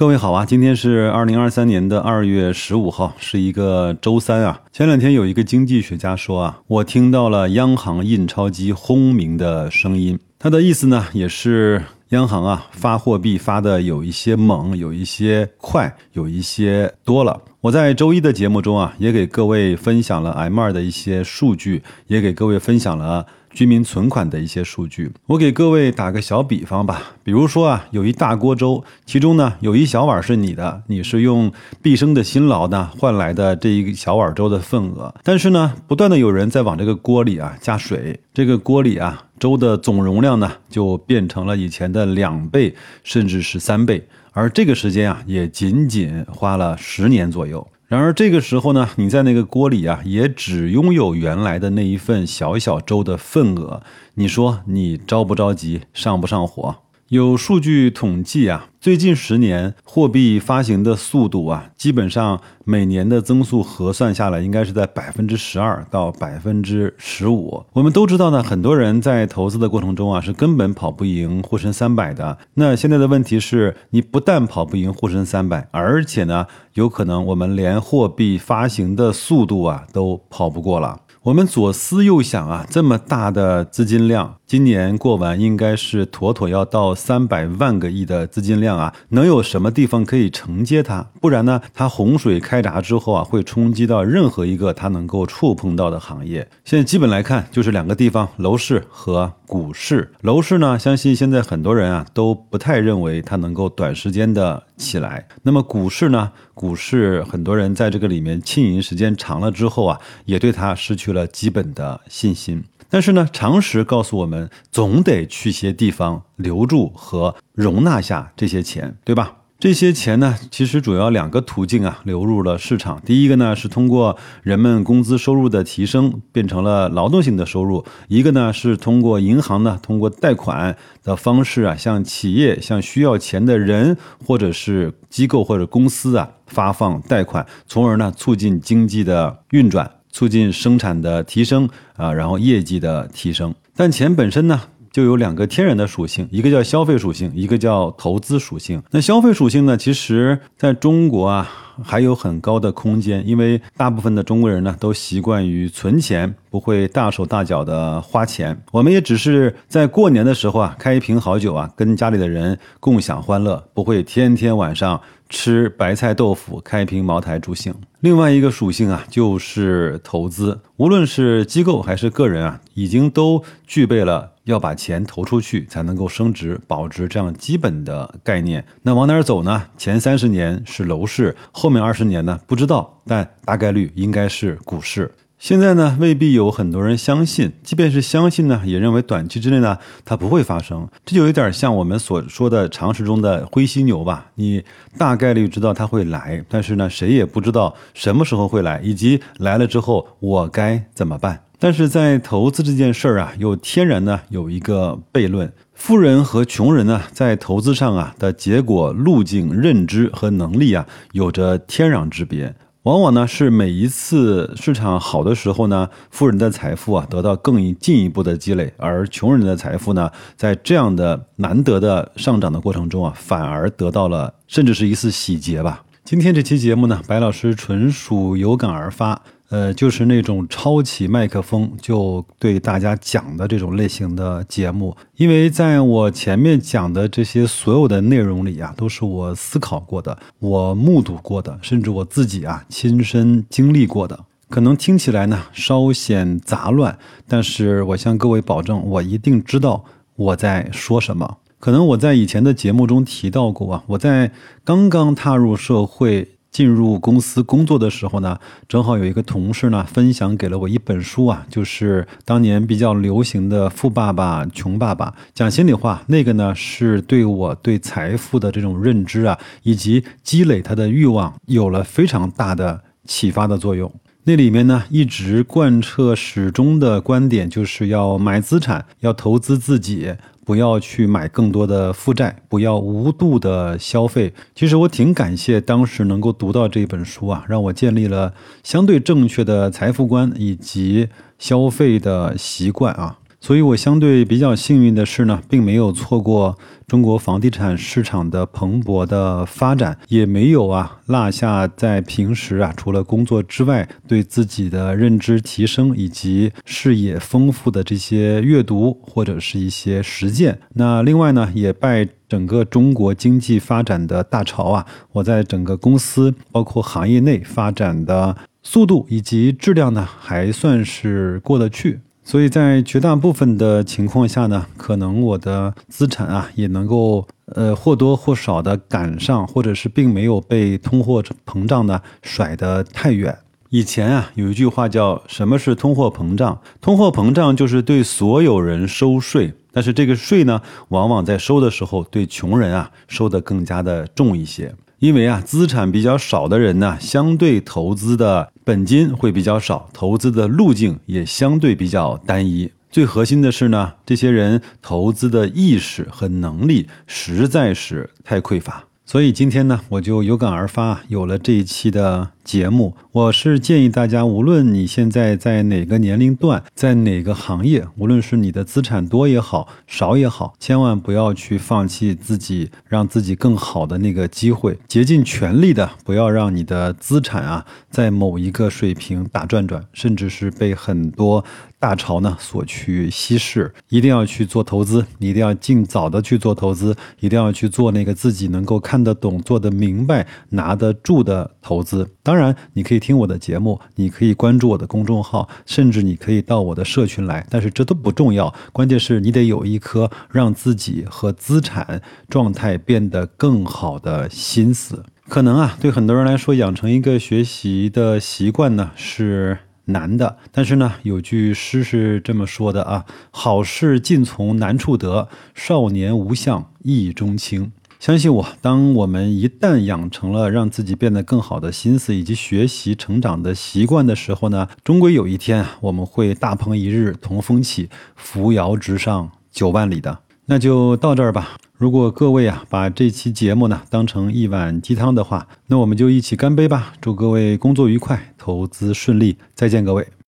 各位好啊，今天是二零二三年的二月十五号，是一个周三啊。前两天有一个经济学家说啊，我听到了央行印钞机轰鸣的声音。他的意思呢，也是央行啊发货币发的有一些猛，有一些快，有一些多了。我在周一的节目中啊，也给各位分享了 M 二的一些数据，也给各位分享了。居民存款的一些数据，我给各位打个小比方吧。比如说啊，有一大锅粥，其中呢有一小碗是你的，你是用毕生的辛劳呢换来的这一小碗粥的份额。但是呢，不断的有人在往这个锅里啊加水，这个锅里啊粥的总容量呢就变成了以前的两倍，甚至是三倍。而这个时间啊，也仅仅花了十年左右。然而这个时候呢，你在那个锅里啊，也只拥有原来的那一份小小粥的份额。你说你着不着急，上不上火？有数据统计啊，最近十年货币发行的速度啊，基本上每年的增速核算下来，应该是在百分之十二到百分之十五。我们都知道呢，很多人在投资的过程中啊，是根本跑不赢沪深三百的。那现在的问题是，你不但跑不赢沪深三百，而且呢，有可能我们连货币发行的速度啊，都跑不过了。我们左思右想啊，这么大的资金量，今年过完应该是妥妥要到三百万个亿的资金量啊，能有什么地方可以承接它？不然呢，它洪水开闸之后啊，会冲击到任何一个它能够触碰到的行业。现在基本来看，就是两个地方：楼市和股市。楼市呢，相信现在很多人啊都不太认为它能够短时间的起来。那么股市呢？股市很多人在这个里面浸淫时间长了之后啊，也对它失去了基本的信心。但是呢，常识告诉我们，总得去些地方留住和容纳下这些钱，对吧？这些钱呢，其实主要两个途径啊流入了市场。第一个呢是通过人们工资收入的提升变成了劳动性的收入；一个呢是通过银行呢通过贷款的方式啊向企业、向需要钱的人或者是机构或者公司啊发放贷款，从而呢促进经济的运转，促进生产的提升啊，然后业绩的提升。但钱本身呢？就有两个天然的属性，一个叫消费属性，一个叫投资属性。那消费属性呢，其实在中国啊还有很高的空间，因为大部分的中国人呢都习惯于存钱，不会大手大脚的花钱。我们也只是在过年的时候啊开一瓶好酒啊，跟家里的人共享欢乐，不会天天晚上吃白菜豆腐，开瓶茅台助兴。另外一个属性啊，就是投资，无论是机构还是个人啊，已经都具备了。要把钱投出去才能够升值保值，这样基本的概念。那往哪儿走呢？前三十年是楼市，后面二十年呢？不知道，但大概率应该是股市。现在呢，未必有很多人相信，即便是相信呢，也认为短期之内呢，它不会发生。这就有点像我们所说的常识中的灰犀牛吧？你大概率知道它会来，但是呢，谁也不知道什么时候会来，以及来了之后我该怎么办。但是在投资这件事儿啊，又天然呢有一个悖论：富人和穷人呢，在投资上啊的结果路径、认知和能力啊，有着天壤之别。往往呢是每一次市场好的时候呢，富人的财富啊得到更进一步的积累，而穷人的财富呢，在这样的难得的上涨的过程中啊，反而得到了甚至是一次洗劫吧。今天这期节目呢，白老师纯属有感而发。呃，就是那种抄起麦克风就对大家讲的这种类型的节目，因为在我前面讲的这些所有的内容里啊，都是我思考过的，我目睹过的，甚至我自己啊亲身经历过的。可能听起来呢稍显杂乱，但是我向各位保证，我一定知道我在说什么。可能我在以前的节目中提到过啊，我在刚刚踏入社会。进入公司工作的时候呢，正好有一个同事呢分享给了我一本书啊，就是当年比较流行的《富爸爸穷爸爸》。讲心里话，那个呢是对我对财富的这种认知啊，以及积累它的欲望有了非常大的启发的作用。那里面呢一直贯彻始终的观点，就是要买资产，要投资自己。不要去买更多的负债，不要无度的消费。其实我挺感谢当时能够读到这本书啊，让我建立了相对正确的财富观以及消费的习惯啊。所以我相对比较幸运的是呢，并没有错过中国房地产市场的蓬勃的发展，也没有啊落下在平时啊除了工作之外，对自己的认知提升以及视野丰富的这些阅读或者是一些实践。那另外呢，也拜整个中国经济发展的大潮啊，我在整个公司包括行业内发展的速度以及质量呢，还算是过得去。所以在绝大部分的情况下呢，可能我的资产啊也能够呃或多或少的赶上，或者是并没有被通货膨胀呢甩得太远。以前啊有一句话叫什么是通货膨胀？通货膨胀就是对所有人收税，但是这个税呢，往往在收的时候对穷人啊收的更加的重一些。因为啊，资产比较少的人呢，相对投资的本金会比较少，投资的路径也相对比较单一。最核心的是呢，这些人投资的意识和能力实在是太匮乏。所以今天呢，我就有感而发，有了这一期的节目。我是建议大家，无论你现在在哪个年龄段，在哪个行业，无论是你的资产多也好，少也好，千万不要去放弃自己让自己更好的那个机会，竭尽全力的不要让你的资产啊在某一个水平打转转，甚至是被很多大潮呢所去稀释。一定要去做投资，你一定要尽早的去做投资，一定要去做那个自己能够看得懂、做得明白、拿得住的投资。当然当然，你可以。听我的节目，你可以关注我的公众号，甚至你可以到我的社群来，但是这都不重要，关键是你得有一颗让自己和资产状态变得更好的心思。可能啊，对很多人来说，养成一个学习的习惯呢是难的，但是呢，有句诗是这么说的啊：“好事尽从难处得，少年无相意中轻。”相信我，当我们一旦养成了让自己变得更好的心思以及学习成长的习惯的时候呢，终归有一天啊我们会大鹏一日同风起，扶摇直上九万里的。那就到这儿吧。如果各位啊把这期节目呢当成一碗鸡汤的话，那我们就一起干杯吧。祝各位工作愉快，投资顺利。再见，各位。